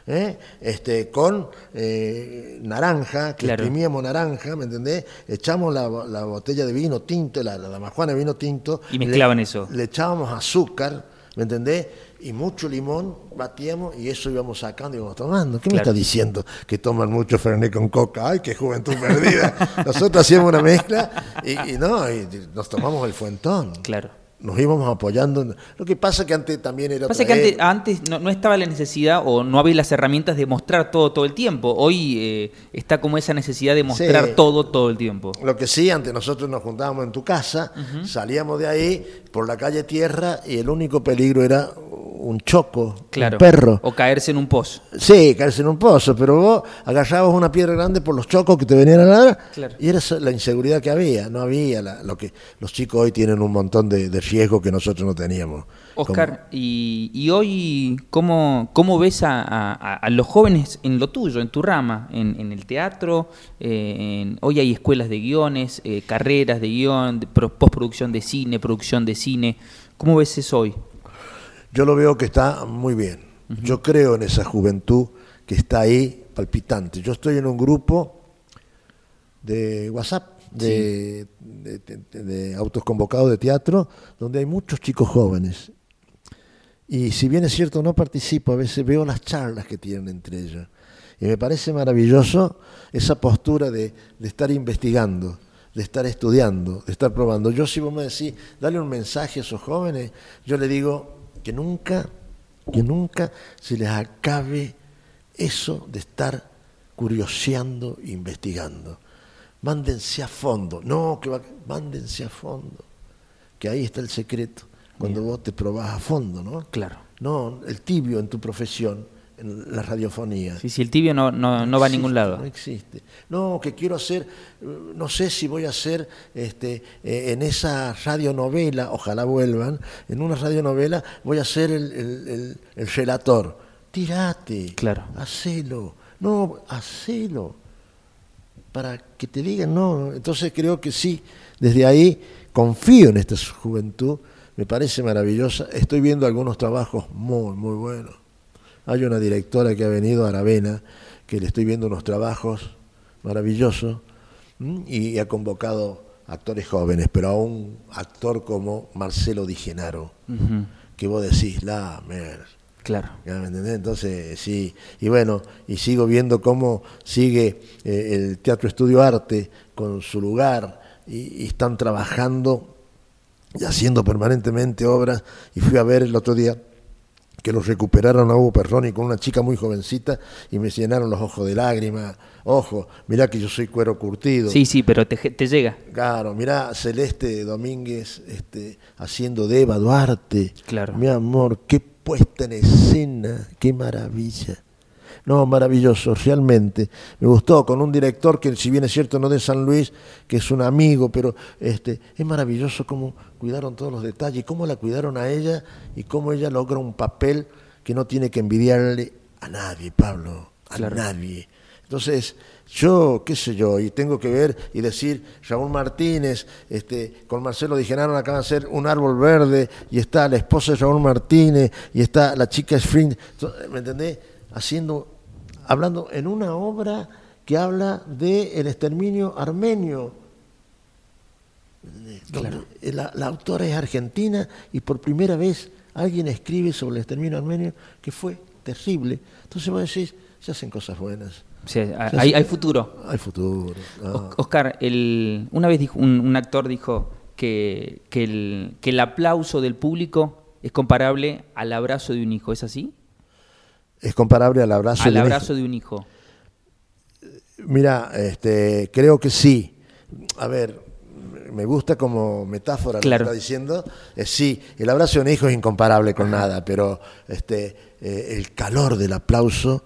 ¿eh? este, con eh, naranja, que Claro. exprimíamos naranja, ¿me entendés? Echamos la, la botella de vino tinto, la, la damajuana de vino tinto. Y mezclaban le- eso. Le echábamos azúcar, ¿me entendés? Y mucho limón, batíamos y eso íbamos sacando y íbamos tomando. ¿Qué me está diciendo? Que toman mucho Fernet con coca. ¡Ay, qué juventud perdida! Nosotros hacíamos una mezcla y, y no, y nos tomamos el fuentón. Claro. Nos íbamos apoyando. Lo que pasa que antes también era Pasa otra que antes, época. antes no, no estaba la necesidad o no había las herramientas de mostrar todo todo el tiempo. Hoy eh, está como esa necesidad de mostrar Sí. todo todo el tiempo. Lo que sí, antes nosotros nos juntábamos en tu casa, salíamos de ahí por la calle Tierra y el único peligro era un choco, Claro. un perro. O caerse en un pozo. Sí, caerse en un pozo, pero vos agarrabas una piedra grande por los chocos que te venían a dar Claro. y era la inseguridad que había, no había la- lo que los chicos hoy tienen un montón de, de riesgos que nosotros no teníamos. Oscar, y, y hoy, ¿cómo, cómo ves a, a- a los jóvenes en lo tuyo, en tu rama, en, en el teatro? eh, en- hoy hay escuelas de guiones, eh, carreras de guion, de postproducción de cine, producción de cine. ¿Cómo ves eso hoy? Yo lo veo que está muy bien. Yo creo en esa juventud que está ahí palpitante. Yo estoy en un grupo de WhatsApp, de, de- de- de autos convocados de teatro, donde hay muchos chicos jóvenes. Y si bien es cierto, no participo, a veces veo las charlas que tienen entre ellos. Y me parece maravilloso esa postura de, de estar investigando, de estar estudiando, de estar probando. Yo si vos me decís, dale un mensaje a esos jóvenes, yo le digo que nunca, que nunca se les acabe eso de estar curioseando e investigando. Mándense a fondo. No, que va, mándense a fondo. Que ahí está el secreto. Cuando vos te probás a fondo, ¿no? Claro. No, el tibio en tu profesión, en la radiofonía. Sí, si el tibio no, no, no va a ningún lado. No existe. No, que quiero hacer, no sé si voy a hacer este, eh, en esa radionovela, ojalá vuelvan, en una radionovela voy a ser el, el- el- el relator. Tirate, Claro. hacelo, no, hacelo, para que te digan no. Entonces creo que sí, desde ahí confío en esta juventud, me parece maravillosa. Estoy viendo algunos trabajos muy, muy buenos. Hay una directora que ha venido, Aravena, que le estoy viendo unos trabajos maravillosos y ha convocado actores jóvenes, pero a un actor como Marcelo Di Genaro, que vos decís, la mer. Claro. ¿Ya me entendés? Entonces, sí. Y bueno, y sigo viendo cómo sigue eh, el Teatro Estudio Arte con su lugar y, y están trabajando y haciendo permanentemente obras. Y fui a ver el otro día que los recuperaron a Hugo Perroni con una chica muy jovencita y me llenaron los ojos de lágrimas. Ojo, mirá que yo soy cuero curtido. Sí, sí, pero te, te llega. Claro, mirá Celeste Domínguez este, haciendo de Eva Duarte. Claro. Mi amor, qué puesta en escena, qué maravilla. No, maravilloso, realmente. Me gustó con un director que, si bien es cierto, no de San Luis, que es un amigo, pero este, es maravilloso cómo cuidaron todos los detalles, cómo la cuidaron a ella y cómo ella logra un papel que no tiene que envidiarle a nadie, Pablo, a Claro. nadie. Entonces, yo, qué sé yo, y tengo que ver y decir, Raúl Martínez, este, con Marcelo Di Genaro acaban de hacer un árbol verde, y está la esposa de Raúl Martínez, y está la chica Spring, ¿me entendés? Haciendo, hablando en una obra que habla del el exterminio armenio. donde La, la autora es argentina y por primera vez alguien escribe sobre el exterminio armenio que fue terrible. Entonces vos decís, se hacen cosas buenas. Se hay, futuro. Hay futuro. no. Os- Oscar, el, una vez dijo, un, un actor dijo que, que el, que el aplauso del público es comparable al abrazo de un hijo. ¿Es así? Es comparable al abrazo. al de un abrazo de un hijo. Mira, este, creo que sí. A ver, me gusta como metáfora Claro. lo que está diciendo. Eh, sí, el abrazo de un hijo es incomparable con nada, pero este, eh, el calor del aplauso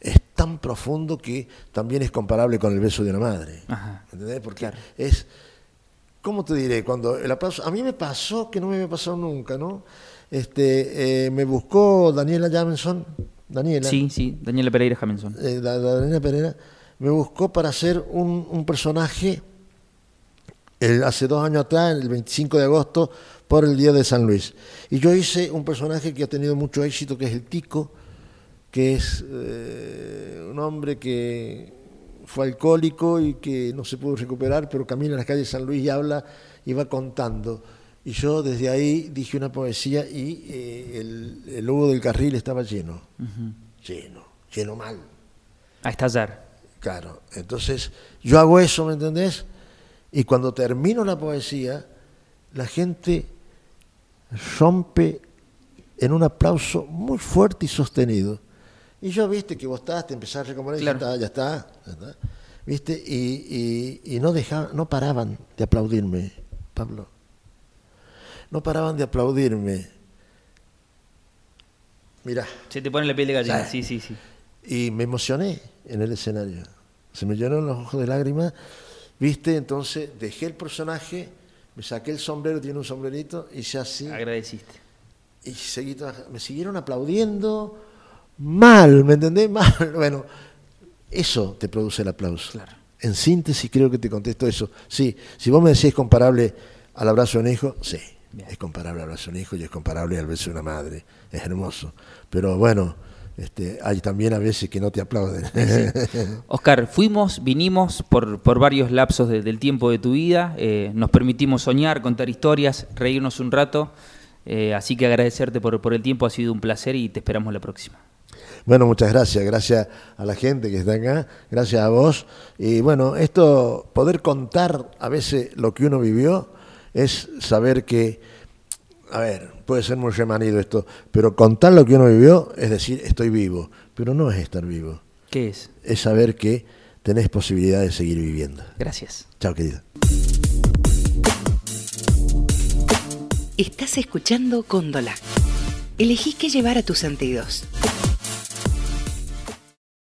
es tan profundo que también es comparable con el beso de una madre. Ajá. ¿Entendés? Porque Claro. es, ¿cómo te diré? Cuando el aplauso, a mí me pasó que no me había pasado nunca, ¿no? Este, eh, me buscó Daniela Jameson, Daniela, Sí, sí, Daniela Pereira Jamenson. eh, la, la Daniela Pereira, me buscó para hacer un, un personaje el- hace dos años atrás, el 25 de agosto, por el Día de San Luis. Y yo hice un personaje que ha tenido mucho éxito, que es el Tico, que es eh, un hombre que fue alcohólico y que no se pudo recuperar, pero camina en las calles de San Luis y habla y va contando. Y yo desde ahí dije una poesía y eh, el, el lobo del carril estaba lleno, lleno, lleno mal. A estallar. Claro, entonces yo hago eso, ¿me entendés? Y cuando termino la poesía, la gente rompe en un aplauso muy fuerte y sostenido. Y yo, viste, que vos estás, te empezás a recomponer, Claro. ya está, ya está, ya está. ¿Viste? Y, y- y no, dejaban, no paraban de aplaudirme, Pablo. No paraban de aplaudirme. Mirá. Se te pone la piel de gallina, sí, sí, sí. Y me emocioné en el escenario. Se me llenaron los ojos de lágrimas, ¿viste? Entonces dejé el personaje, me saqué el sombrero, tiene un sombrerito, y ya así. Agradeciste. Y seguí, me siguieron aplaudiendo mal, ¿me entendés? Mal. Bueno, eso te produce el aplauso. Claro. En síntesis creo que te contesto eso. Sí, si vos me decís comparable al abrazo de un hijo, sí, es comparable al abrazo de un hijo y es comparable al beso de una madre. Es hermoso. Pero bueno, este, hay también a veces que no te aplauden. Oscar, fuimos, vinimos por, por varios lapsos del tiempo de tu vida, eh, nos permitimos soñar, contar historias, reírnos un rato, eh, así que agradecerte por, por el tiempo, ha sido un placer y te esperamos la próxima. Bueno, muchas gracias, gracias a la gente que está acá, gracias a vos. Y bueno, esto, poder contar a veces lo que uno vivió, es saber que, a ver, puede ser muy remanido esto, pero contar lo que uno vivió es decir, estoy vivo, pero no es estar vivo. ¿Qué es? Es saber que tenés posibilidad de seguir viviendo. Gracias. Chao, querida. Estás escuchando Cóndola. Elegí qué llevar a tus sentidos.